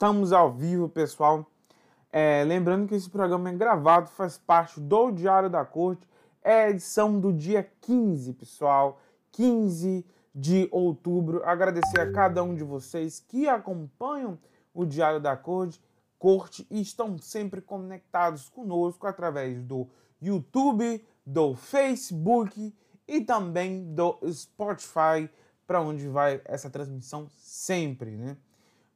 Estamos ao vivo, pessoal. É, lembrando que esse programa é gravado, faz parte do Diário da Corte. É a edição do dia 15, pessoal. 15 de outubro. Agradecer a cada um de vocês que acompanham o Diário da Corte, Corte e estão sempre conectados conosco através do YouTube, do Facebook e também do Spotify, para onde vai essa transmissão sempre, né?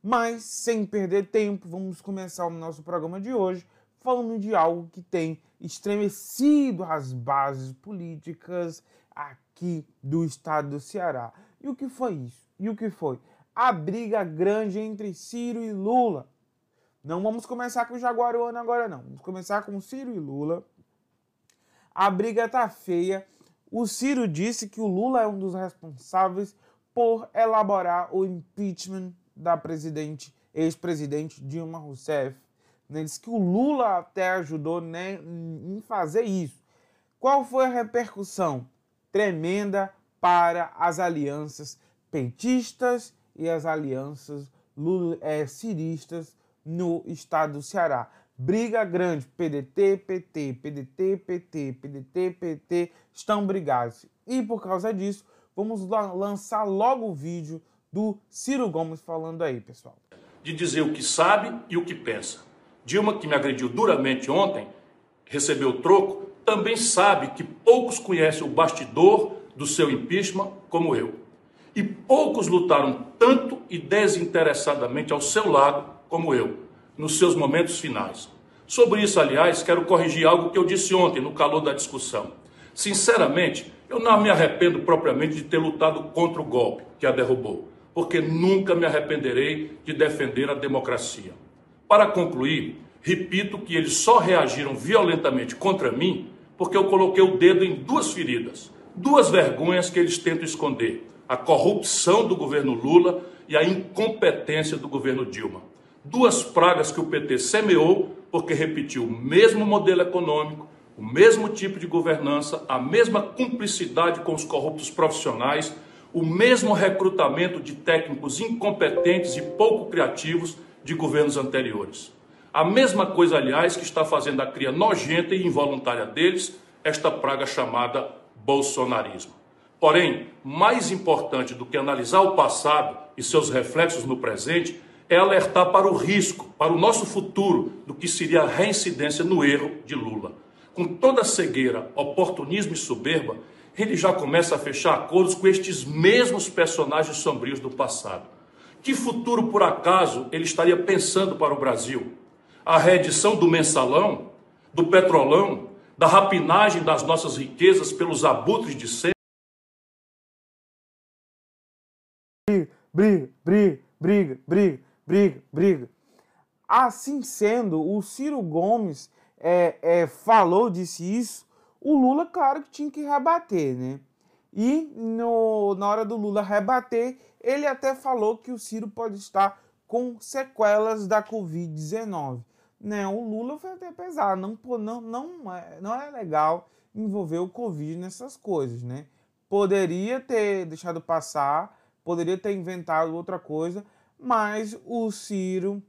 Mas, sem perder tempo, vamos começar o nosso programa de hoje falando de algo que tem estremecido as bases políticas aqui do estado do Ceará. E o que foi isso? E o que foi? A briga grande entre Ciro e Lula. Não vamos começar com o Jaguaruana agora, não. Vamos começar com Ciro e Lula. A briga tá feia. O Ciro disse que o Lula é um dos responsáveis por elaborar o impeachment da presidente, ex-presidente Dilma Rousseff. Né? Diz que o Lula até ajudou né, em fazer isso. Qual foi a repercussão? Tremenda para as alianças petistas e as alianças é, ciristas no estado do Ceará. Briga grande, PDT, PT, PDT, PT, PDT, PT estão brigados. E por causa disso, vamos lançar logo o vídeo do Ciro Gomes falando aí, pessoal. De dizer o que sabe e o que pensa. Dilma, que me agrediu duramente ontem, recebeu troco, também sabe que poucos conhecem o bastidor do seu impeachment como eu. E poucos lutaram tanto e desinteressadamente ao seu lado como eu, nos seus momentos finais. Sobre isso, aliás, quero corrigir algo que eu disse ontem no calor da discussão. Sinceramente, eu não me arrependo propriamente de ter lutado contra o golpe que a derrubou porque nunca me arrependerei de defender a democracia. Para concluir, repito que eles só reagiram violentamente contra mim porque eu coloquei o dedo em duas feridas, duas vergonhas que eles tentam esconder: a corrupção do governo Lula e a incompetência do governo Dilma. Duas pragas que o PT semeou porque repetiu o mesmo modelo econômico, o mesmo tipo de governança, a mesma cumplicidade com os corruptos profissionais o mesmo recrutamento de técnicos incompetentes e pouco criativos de governos anteriores. A mesma coisa, aliás, que está fazendo a cria nojenta e involuntária deles, esta praga chamada bolsonarismo. Porém, mais importante do que analisar o passado e seus reflexos no presente é alertar para o risco, para o nosso futuro, do que seria a reincidência no erro de Lula. Com toda cegueira, oportunismo e soberba, ele já começa a fechar acordos com estes mesmos personagens sombrios do passado. Que futuro, por acaso, ele estaria pensando para o Brasil? A reedição do mensalão, do petrolão, da rapinagem das nossas riquezas pelos abutres de sempre? Briga, briga, briga, briga, briga, briga. Assim sendo, o Ciro Gomes é, é, falou, disse isso o Lula, claro que tinha que rebater, né? E no, na hora do Lula rebater, ele até falou que o Ciro pode estar com sequelas da Covid-19. Né? O Lula foi até pesado, não, não, não, é, não é legal envolver o Covid nessas coisas, né? Poderia ter deixado passar, poderia ter inventado outra coisa, mas o Ciro,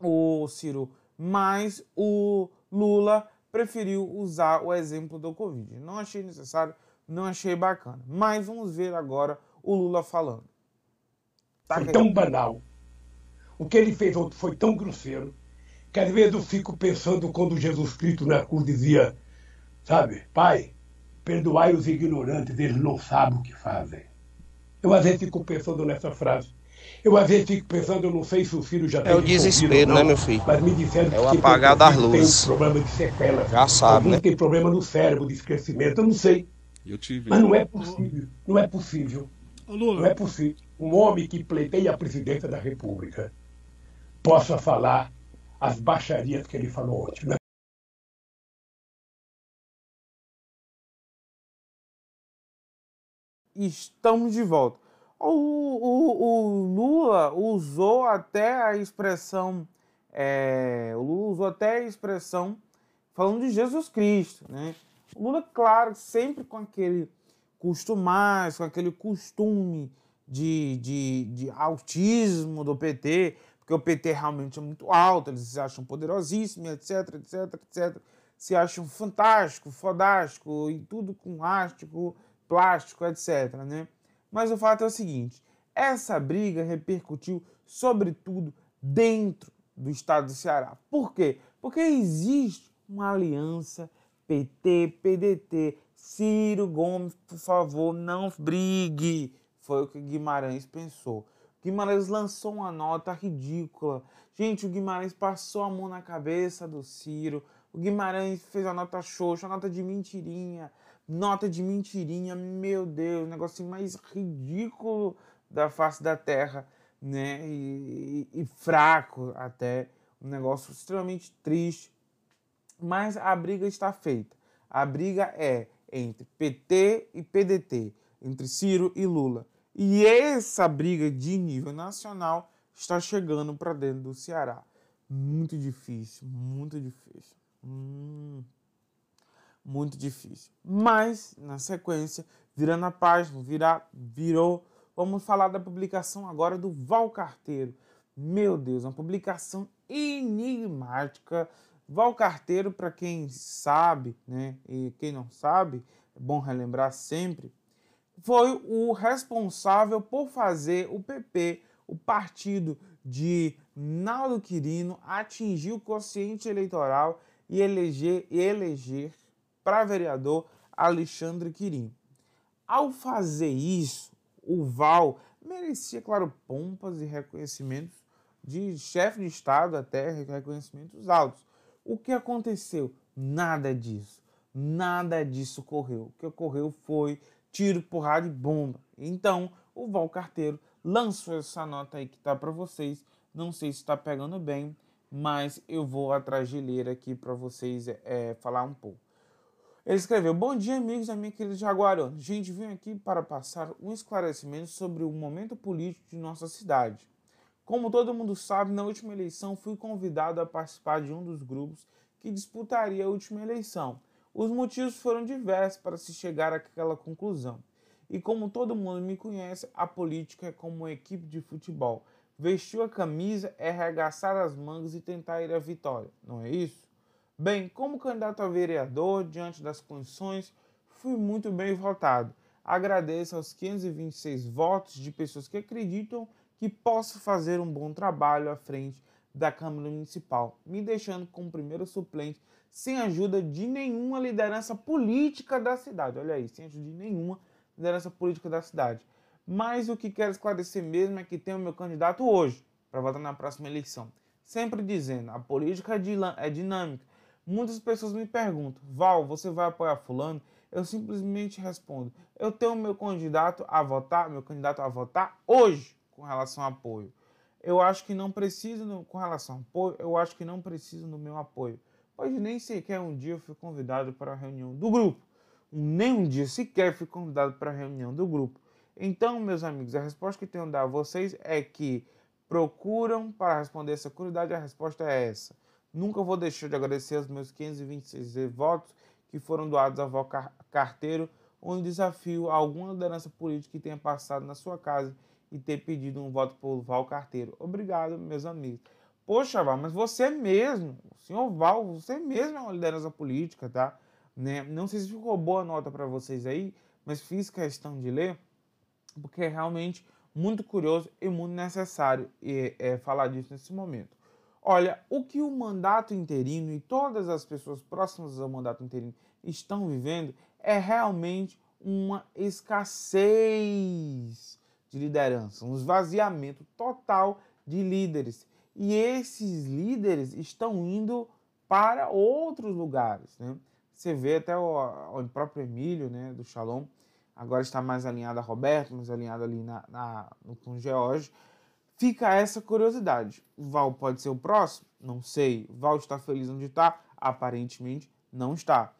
o Ciro, mais o Lula preferiu usar o exemplo do Covid. Não achei necessário, não achei bacana. Mas vamos ver agora o Lula falando. Tá foi tão banal. O que ele fez ontem foi tão grosseiro que às vezes eu fico pensando quando Jesus Cristo na cruz dizia, sabe, Pai, perdoai os ignorantes, eles não sabem o que fazem. Eu às vezes fico pensando nessa frase. Eu às vezes fico pensando, eu não sei se o filho já tem. É o desespero, não, né, meu filho? Mas me disseram é o apagar das luzes. Tem um problema de sequela. Já sabe, né? tem problema no cérebro, de esquecimento, eu não sei. Eu tive. Mas não é possível. Não é possível. Não é possível. Um homem que pleiteia a presidência da República possa falar as baixarias que ele falou ontem. Né? Estamos de volta. O, o, o Lula usou até a expressão, é, o Lula usou até a expressão falando de Jesus Cristo, né? O Lula, claro, sempre com aquele costumar, com aquele costume de, de, de autismo do PT, porque o PT realmente é muito alto, eles se acham poderosíssimos, etc, etc, etc. Se acham fantástico, fodástico e tudo com ástico, plástico, etc, né? Mas o fato é o seguinte, essa briga repercutiu sobretudo dentro do estado do Ceará. Por quê? Porque existe uma aliança PT, PDT, Ciro Gomes, por favor, não brigue. Foi o que Guimarães pensou. Guimarães lançou uma nota ridícula. Gente, o Guimarães passou a mão na cabeça do Ciro. O Guimarães fez a nota xoxa, a nota de mentirinha. Nota de mentirinha, meu Deus, o negócio mais ridículo da face da terra, né? E, e, e fraco até. Um negócio extremamente triste. Mas a briga está feita. A briga é entre PT e PDT, entre Ciro e Lula. E essa briga de nível nacional está chegando para dentro do Ceará. Muito difícil, muito difícil. Hum, muito difícil. Mas, na sequência, virando a página, virar, virou. Vamos falar da publicação agora do Val Carteiro. Meu Deus, uma publicação enigmática. Val Carteiro, para quem sabe, né, e quem não sabe, é bom relembrar sempre, foi o responsável por fazer o PP, o partido de Naldo Quirino, atingir o quociente eleitoral e eleger, e eleger para vereador Alexandre Quirino. Ao fazer isso, o Val merecia, claro, pompas e reconhecimentos de chefe de Estado, até reconhecimentos altos. O que aconteceu? Nada disso. Nada disso ocorreu. O que ocorreu foi tiro, porrada e bomba. Então, o Val Carteiro lançou essa nota aí que tá para vocês. Não sei se está pegando bem, mas eu vou atrás de ler aqui para vocês é, falar um pouco. Ele escreveu: Bom dia, amigos da minha querida Jaguarona. Gente, vim aqui para passar um esclarecimento sobre o momento político de nossa cidade. Como todo mundo sabe, na última eleição fui convidado a participar de um dos grupos que disputaria a última eleição. Os motivos foram diversos para se chegar àquela conclusão. E como todo mundo me conhece, a política é como uma equipe de futebol. Vestiu a camisa é arregaçar as mangas e tentar ir à vitória, não é isso? Bem, como candidato a vereador, diante das condições, fui muito bem votado. Agradeço aos 526 votos de pessoas que acreditam que posso fazer um bom trabalho à frente da Câmara Municipal, me deixando como primeiro suplente sem ajuda de nenhuma liderança política da cidade. Olha aí, sem ajuda de nenhuma liderança política da cidade. Mas o que quero esclarecer mesmo é que tenho meu candidato hoje para votar na próxima eleição. Sempre dizendo, a política é, é dinâmica. Muitas pessoas me perguntam, Val, você vai apoiar fulano? Eu simplesmente respondo, eu tenho meu candidato a votar, meu candidato a votar hoje com relação a apoio. Eu acho que não preciso, com relação a apoio, eu acho que não preciso do meu apoio. Hoje nem sequer um dia eu fui convidado para a reunião do grupo. Nem um dia sequer fui convidado para a reunião do grupo. Então, meus amigos, a resposta que tenho a dar a vocês é que procuram para responder essa curiosidade, a resposta é essa. Nunca vou deixar de agradecer aos meus 526 votos que foram doados a Val Carteiro, onde desafio alguma liderança política que tenha passado na sua casa e ter pedido um voto por Val Carteiro. Obrigado, meus amigos. Poxa, Val, mas você mesmo, o senhor Val, você mesmo é uma liderança política, tá? Né? Não sei se ficou boa a nota para vocês aí, mas fiz questão de ler, porque é realmente muito curioso e muito necessário é, é, falar disso nesse momento. Olha, o que o mandato interino e todas as pessoas próximas ao mandato interino estão vivendo é realmente uma escassez de liderança, um esvaziamento total de líderes. E esses líderes estão indo para outros lugares. Né? Você vê até o, o próprio Emílio, né, do Shalom, agora está mais alinhado a Roberto, mais alinhado ali na, na, no, com o George. Fica essa curiosidade. Val pode ser o próximo? Não sei. Val está feliz onde está? Aparentemente não está.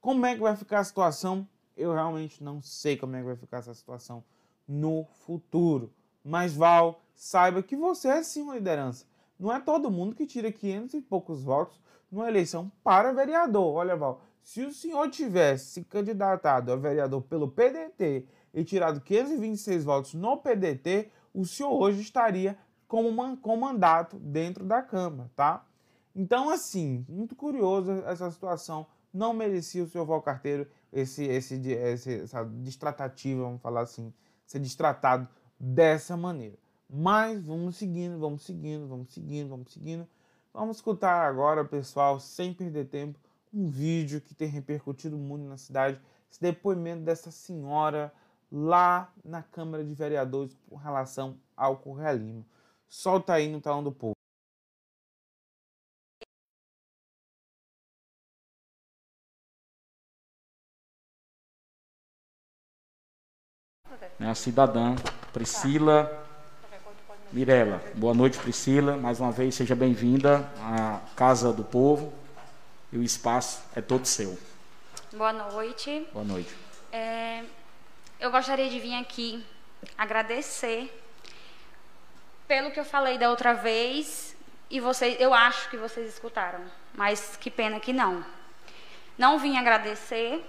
Como é que vai ficar a situação? Eu realmente não sei como é que vai ficar essa situação no futuro. Mas Val, saiba que você é sim uma liderança. Não é todo mundo que tira 500 e poucos votos numa eleição para vereador. Olha, Val, se o senhor tivesse se candidatado a vereador pelo PDT e tirado 526 votos no PDT, o senhor hoje estaria com, com mandato dentro da Câmara, tá? Então, assim, muito curioso essa situação. Não merecia o senhor Valcarteiro esse, esse, esse, essa distratativa, vamos falar assim, ser distratado dessa maneira. Mas vamos seguindo, vamos seguindo, vamos seguindo, vamos seguindo. Vamos escutar agora, pessoal, sem perder tempo, um vídeo que tem repercutido muito na cidade, esse depoimento dessa senhora lá na Câmara de Vereadores com relação ao Correia Lima. Solta aí no talão do povo. A cidadã Priscila Mirela. Boa noite, Priscila. Mais uma vez, seja bem-vinda à Casa do Povo. E o espaço é todo seu. Boa noite. Boa noite. É, eu gostaria de vir aqui agradecer pelo que eu falei da outra vez e vocês, eu acho que vocês escutaram, mas que pena que não. Não vim agradecer,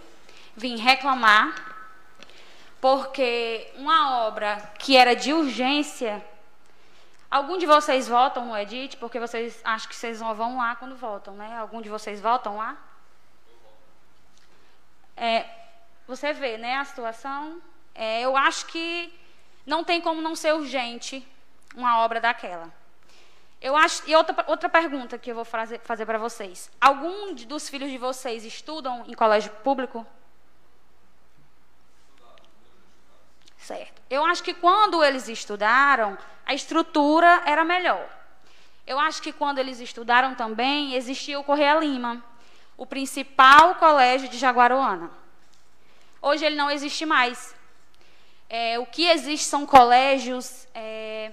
vim reclamar, porque uma obra que era de urgência, algum de vocês votam no Edit, porque vocês acham que vocês vão lá quando votam, né? Algum de vocês votam lá? É, você vê, né, a situação. É, eu acho que não tem como não ser urgente uma obra daquela. Eu acho, e outra, outra pergunta que eu vou fazer, fazer para vocês. Algum dos filhos de vocês estudam em colégio público? Certo. Eu acho que quando eles estudaram, a estrutura era melhor. Eu acho que quando eles estudaram também, existia o Correia Lima, o principal colégio de Jaguaruana. Hoje ele não existe mais. É, o que existe são colégios é,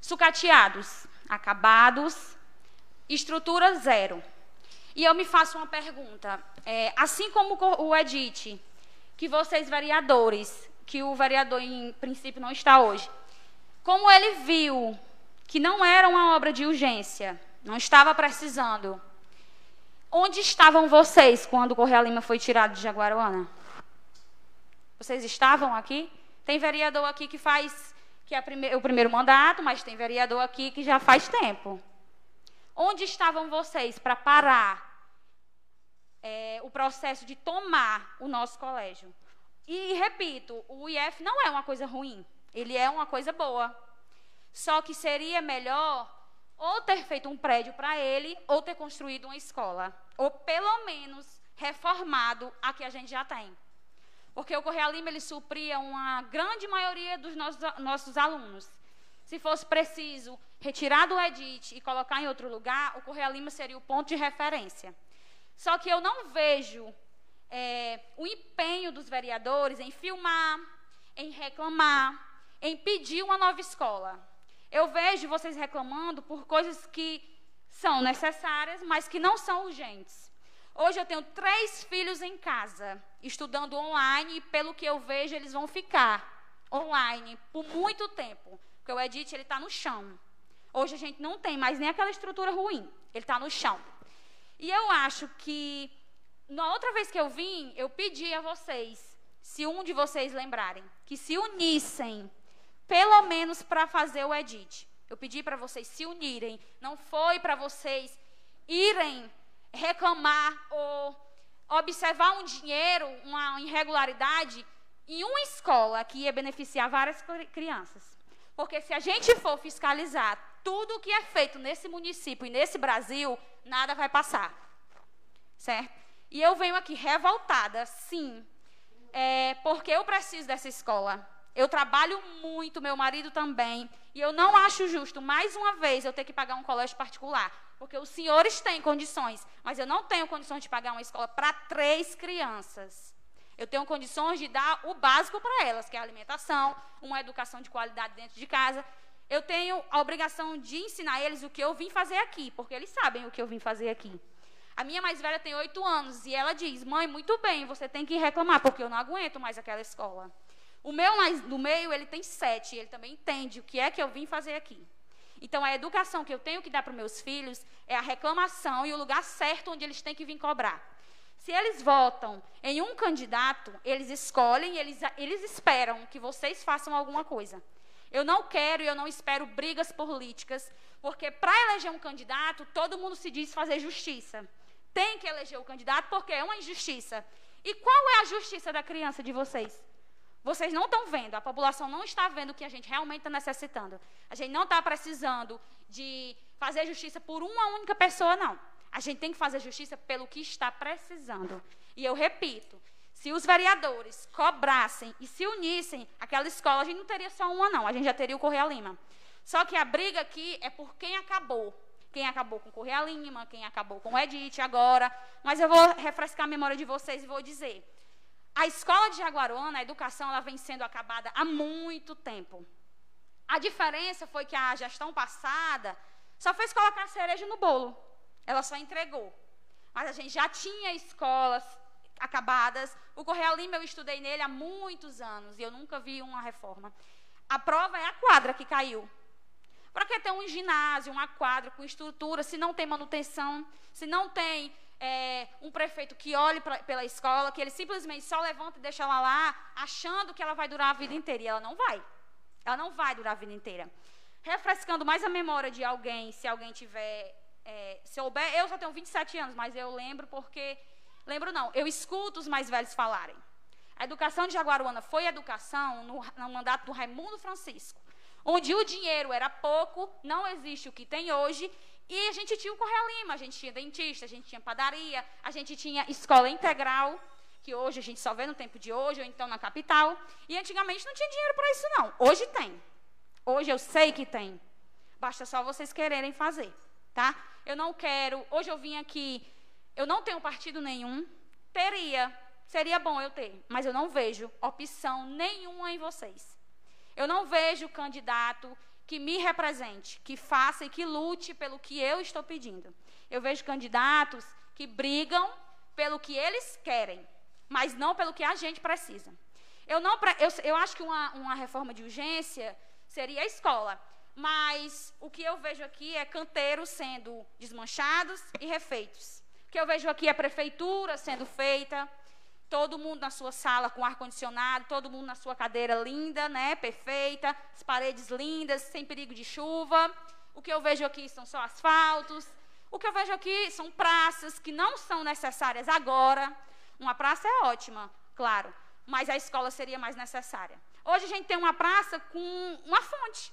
sucateados, acabados, estrutura zero. E eu me faço uma pergunta. É, assim como o Edit, que vocês vereadores, que o vereador em princípio não está hoje, como ele viu que não era uma obra de urgência, não estava precisando, onde estavam vocês quando o Correia Lima foi tirado de Jaguaruana? Vocês estavam aqui? Tem vereador aqui que faz que é prime o primeiro mandato, mas tem vereador aqui que já faz tempo. Onde estavam vocês para parar é, o processo de tomar o nosso colégio? E repito, o IF não é uma coisa ruim, ele é uma coisa boa. Só que seria melhor ou ter feito um prédio para ele, ou ter construído uma escola, ou pelo menos reformado a que a gente já tem. Porque o Correia Lima ele supria uma grande maioria dos nossos, nossos alunos. Se fosse preciso retirar do Edit e colocar em outro lugar, o Correia Lima seria o ponto de referência. Só que eu não vejo é, o empenho dos vereadores em filmar, em reclamar, em pedir uma nova escola. Eu vejo vocês reclamando por coisas que são necessárias, mas que não são urgentes. Hoje eu tenho três filhos em casa, estudando online, e pelo que eu vejo, eles vão ficar online por muito tempo. Porque o Edith, ele está no chão. Hoje a gente não tem mais nem aquela estrutura ruim. Ele está no chão. E eu acho que, na outra vez que eu vim, eu pedi a vocês, se um de vocês lembrarem, que se unissem, pelo menos para fazer o edit. Eu pedi para vocês se unirem. Não foi para vocês irem reclamar ou observar um dinheiro, uma irregularidade em uma escola que ia beneficiar várias crianças. Porque se a gente for fiscalizar tudo o que é feito nesse município e nesse Brasil, nada vai passar. Certo? E eu venho aqui revoltada, sim, é, porque eu preciso dessa escola. Eu trabalho muito, meu marido também, e eu não acho justo, mais uma vez, eu ter que pagar um colégio particular. Porque os senhores têm condições, mas eu não tenho condições de pagar uma escola para três crianças. Eu tenho condições de dar o básico para elas, que é a alimentação, uma educação de qualidade dentro de casa. Eu tenho a obrigação de ensinar eles o que eu vim fazer aqui, porque eles sabem o que eu vim fazer aqui. A minha mais velha tem oito anos e ela diz: Mãe, muito bem, você tem que reclamar, porque eu não aguento mais aquela escola. O meu mais do meio, ele tem sete, ele também entende o que é que eu vim fazer aqui. Então, a educação que eu tenho que dar para meus filhos é a reclamação e o lugar certo onde eles têm que vir cobrar. Se eles votam em um candidato, eles escolhem, eles, eles esperam que vocês façam alguma coisa. Eu não quero e eu não espero brigas políticas, porque para eleger um candidato, todo mundo se diz fazer justiça. Tem que eleger o candidato porque é uma injustiça. E qual é a justiça da criança de vocês? Vocês não estão vendo, a população não está vendo o que a gente realmente está necessitando. A gente não está precisando de fazer justiça por uma única pessoa, não. A gente tem que fazer justiça pelo que está precisando. E eu repito, se os vereadores cobrassem e se unissem, aquela escola, a gente não teria só uma, não. A gente já teria o Correia Lima. Só que a briga aqui é por quem acabou. Quem acabou com o Correia Lima, quem acabou com o Edith agora. Mas eu vou refrescar a memória de vocês e vou dizer. A escola de Jaguaruana, a educação, ela vem sendo acabada há muito tempo. A diferença foi que a gestão passada só fez colocar cereja no bolo. Ela só entregou. Mas a gente já tinha escolas acabadas. O Correia Lima, eu estudei nele há muitos anos e eu nunca vi uma reforma. A prova é a quadra que caiu. Para que ter um ginásio, uma quadra com estrutura, se não tem manutenção, se não tem é, um prefeito que olhe pra, pela escola, que ele simplesmente só levanta e deixa ela lá, achando que ela vai durar a vida inteira. E ela não vai. Ela não vai durar a vida inteira. Refrescando mais a memória de alguém, se alguém tiver. É, souber, eu só tenho 27 anos, mas eu lembro porque. Lembro não, eu escuto os mais velhos falarem. A educação de Jaguaruana foi educação no, no mandato do Raimundo Francisco onde o dinheiro era pouco, não existe o que tem hoje, e a gente tinha o Correia Lima, a gente tinha dentista, a gente tinha padaria, a gente tinha escola integral, que hoje a gente só vê no tempo de hoje, ou então na capital, e antigamente não tinha dinheiro para isso não. Hoje tem. Hoje eu sei que tem. Basta só vocês quererem fazer, tá? Eu não quero, hoje eu vim aqui, eu não tenho partido nenhum, teria, seria bom eu ter, mas eu não vejo opção nenhuma em vocês. Eu não vejo candidato que me represente, que faça e que lute pelo que eu estou pedindo. Eu vejo candidatos que brigam pelo que eles querem, mas não pelo que a gente precisa. Eu, não, eu, eu acho que uma, uma reforma de urgência seria a escola, mas o que eu vejo aqui é canteiros sendo desmanchados e refeitos. O que eu vejo aqui é prefeitura sendo feita, todo mundo na sua sala com ar condicionado, todo mundo na sua cadeira linda, né, perfeita, as paredes lindas, sem perigo de chuva. O que eu vejo aqui são só asfaltos. O que eu vejo aqui são praças que não são necessárias agora. Uma praça é ótima, claro, mas a escola seria mais necessária. Hoje a gente tem uma praça com uma fonte.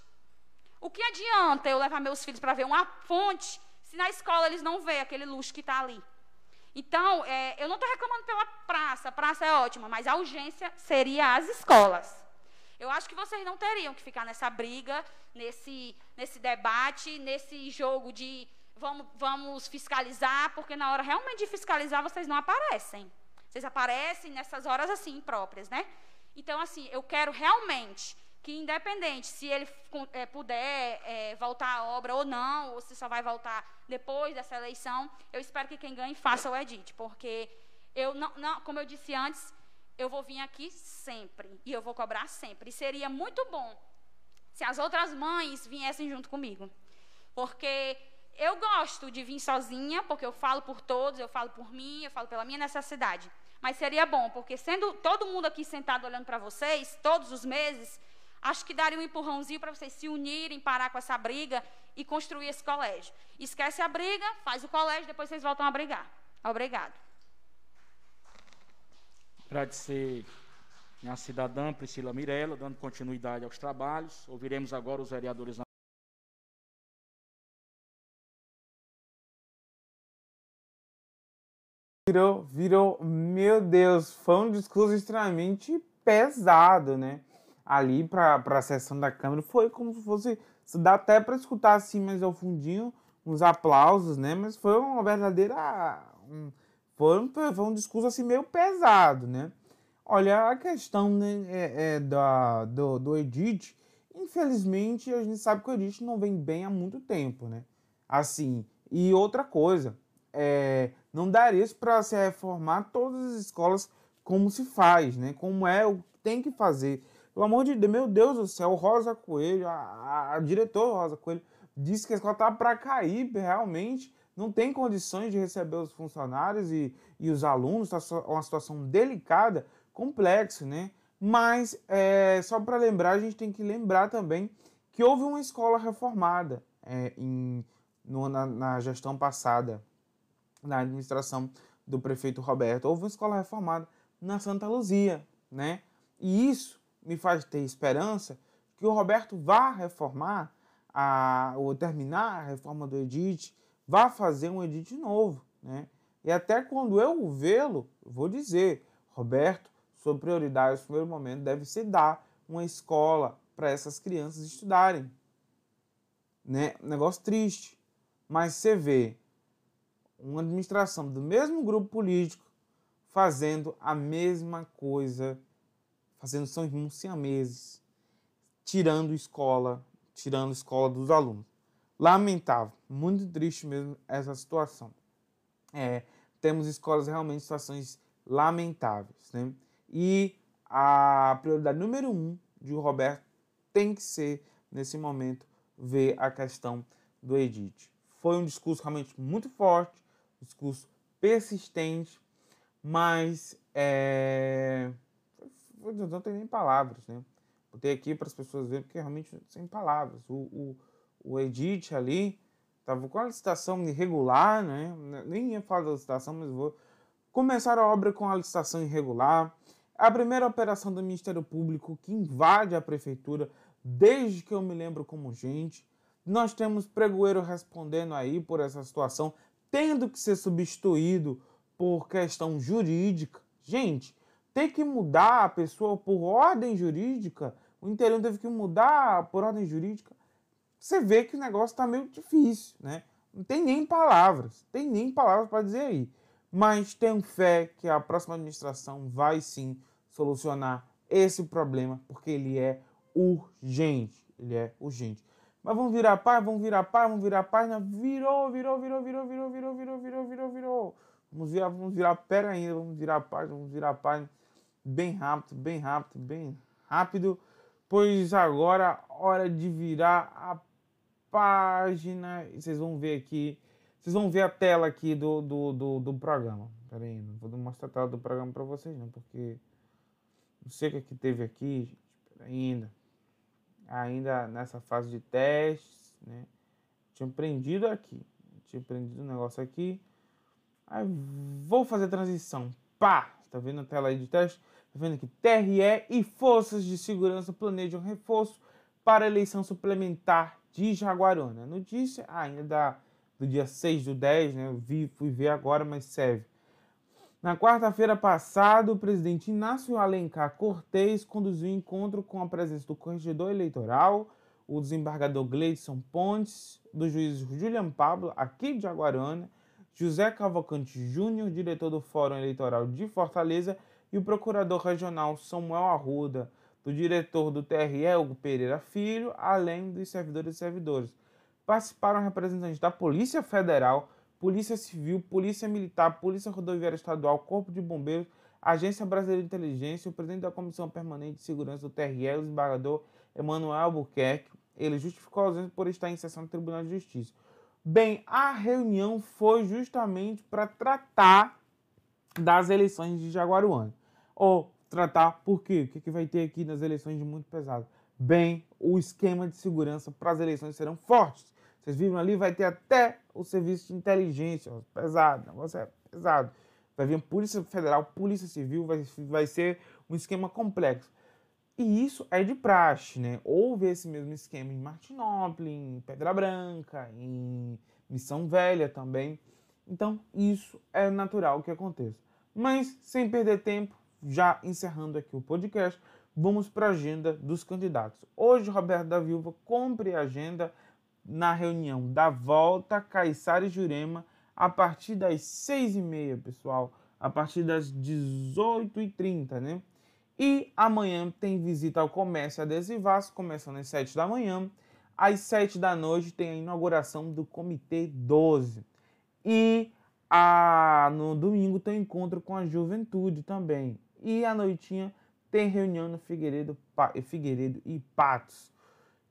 O que adianta eu levar meus filhos para ver uma fonte se na escola eles não veem aquele luxo que está ali? Então, é, eu não estou reclamando pela praça, a praça é ótima, mas a urgência seria as escolas. Eu acho que vocês não teriam que ficar nessa briga, nesse, nesse debate, nesse jogo de vamos, vamos fiscalizar, porque na hora realmente de fiscalizar vocês não aparecem. Vocês aparecem nessas horas assim próprias, né? Então, assim, eu quero realmente que independente se ele é, puder é, voltar à obra ou não, ou se só vai voltar depois dessa eleição, eu espero que quem ganhe faça o edit, porque eu não, não, como eu disse antes, eu vou vir aqui sempre e eu vou cobrar sempre. E seria muito bom se as outras mães viessem junto comigo, porque eu gosto de vir sozinha, porque eu falo por todos, eu falo por mim, eu falo pela minha necessidade. Mas seria bom, porque sendo todo mundo aqui sentado olhando para vocês, todos os meses, Acho que daria um empurrãozinho para vocês se unirem, parar com essa briga e construir esse colégio. Esquece a briga, faz o colégio, depois vocês voltam a brigar. Obrigado. Agradecer a cidadã Priscila Mirella, dando continuidade aos trabalhos. Ouviremos agora os vereadores. Virou, virou, meu Deus, foi um discurso extremamente pesado, né? Ali para a sessão da Câmara foi como se fosse. Dá até para escutar assim, mas ao fundinho, uns aplausos, né? Mas foi uma verdadeira. Um, foi, um, foi um discurso assim meio pesado, né? Olha, a questão né, é, é da, do, do Edith, infelizmente a gente sabe que o Edith não vem bem há muito tempo, né? Assim, e outra coisa, é, não daria para se reformar todas as escolas como se faz, né? Como é o que tem que fazer. Pelo amor de Deus, meu Deus do céu, Rosa Coelho, a, a, a diretora Rosa Coelho, disse que a escola estava para cair realmente, não tem condições de receber os funcionários e, e os alunos, está uma situação delicada, complexa, né? Mas, é, só para lembrar, a gente tem que lembrar também que houve uma escola reformada é, em, no, na, na, gestão passada, na administração do prefeito Roberto. Houve uma escola reformada na Santa Luzia, né? E isso me faz ter esperança que o Roberto vá reformar, a, ou terminar a reforma do Edit, vá fazer um Edit novo, né? E até quando eu vê-lo, vou dizer, Roberto, sua prioridade no primeiro momento deve ser dar uma escola para essas crianças estudarem. Né? Negócio triste. Mas você vê uma administração do mesmo grupo político fazendo a mesma coisa, fazendo são irmãos siameses, tirando escola, tirando escola dos alunos. Lamentável, muito triste mesmo essa situação. É, temos escolas realmente em situações lamentáveis, né? E a prioridade número um de Roberto tem que ser, nesse momento, ver a questão do Edith. Foi um discurso realmente muito forte, um discurso persistente, mas é... não tem nem palavras, né? Botei aqui para as pessoas verem, porque realmente sem palavras. O, o, o Edith ali estava com a licitação irregular, né? Nem ia falar da licitação, mas vou começar a obra com a licitação irregular. A primeira operação do Ministério Público que invade a prefeitura desde que eu me lembro como gente. Nós temos pregoeiro respondendo aí por essa situação, tendo que ser substituído por questão jurídica. Gente, tem que mudar a pessoa por ordem jurídica. O interior teve que mudar por ordem jurídica. Você vê que o negócio está meio difícil, né? Não tem nem palavras, tem nem palavras para dizer aí mas tenho fé que a próxima administração vai sim solucionar esse problema, porque ele é urgente. Ele é urgente. Mas vamos virar página, vamos virar página, vamos virar página. Virou, virou, virou, virou, virou, virou, virou, virou, virou, virou. Vamos virar, vamos virar, pera ainda, vamos virar página, vamos virar página. Bem rápido, bem rápido, bem rápido. Pois agora, hora de virar a página. E vocês vão ver aqui vocês vão ver a tela aqui do, do, do, do programa. Pera aí, não vou mostrar a tela do programa para vocês não, porque não sei o que, é que teve aqui, gente, ainda. Ainda nessa fase de testes, né? Tinha prendido aqui. Tinha prendido o um negócio aqui. Aí vou fazer a transição. Pá! Tá vendo a tela aí de teste? Tá vendo aqui? TRE e Forças de Segurança planejam reforço para a eleição suplementar de Jaguarona. Notícia ainda da do dia 6 do 10, né? Eu vi, fui ver agora, mas serve. Na quarta-feira passada, o presidente Inácio Alencar Cortez conduziu encontro com a presença do corregedor eleitoral, o desembargador Gleidson Pontes, do juiz Julian Pablo, aqui de Aguarana, José Cavalcante Júnior, diretor do Fórum Eleitoral de Fortaleza, o procurador regional Samuel Arruda, do diretor do TRE, Hugo Pereira Filho, além dos servidores e servidoras participaram representantes da Polícia Federal, Polícia Civil, Polícia Militar, Polícia Rodoviária Estadual, Corpo de Bombeiros, Agência Brasileira de Inteligência, o presidente da Comissão Permanente de Segurança do TRE, o desembargador Emanuel Albuquerque. Ele justificou a ausência por estar em sessão do Tribunal de Justiça. Bem, a reunião foi justamente para tratar das eleições de Jaguaruana. Ou tratar por quê? O que, que vai ter aqui nas eleições de muito pesado? Bem, o esquema de segurança para as eleições serão fortes. Vocês viram ali, vai ter até o serviço de inteligência, pesado, o negócio é pesado. Vai vir Polícia Federal, Polícia Civil, vai, vai ser um esquema complexo. E isso é de praxe, né? Houve esse mesmo esquema em Martinópolis, em Pedra Branca, em Missão Velha também. Então, isso é natural que aconteça. Mas, sem perder tempo, já encerrando aqui o podcast, vamos para a agenda dos candidatos. Hoje, Roberto da Viúva cumpre a agenda na reunião da volta Caiçara e Jurema a partir das seis e meia, pessoal, a partir das 18h30, né? E amanhã tem visita ao comércio adesivaço, começando às 7 da manhã. Às 7 da noite tem a inauguração do Comitê 12. E a, no domingo tem encontro com a juventude também. E à noitinha tem reunião no Figueiredo, eh, Figueiredo e Patos.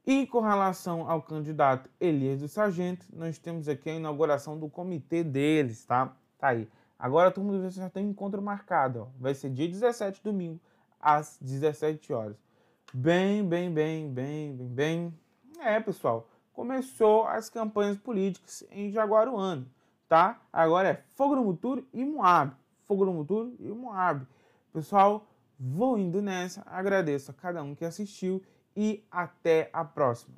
E com relação ao candidato Elias do Sargento, nós temos aqui a inauguração do comitê deles, tá? Tá aí. Agora a turma já tem um encontro marcado, ó. Vai ser dia 17, domingo, às 17 horas. Bem, bem, bem, bem, bem, bem. É, pessoal, começou as campanhas políticas em Jaguaruano, tá? Agora é Fogo no Muturo e Moab. Fogo no Muturo e Moab. Pessoal, vou indo nessa, agradeço a cada um que assistiu e até a próxima.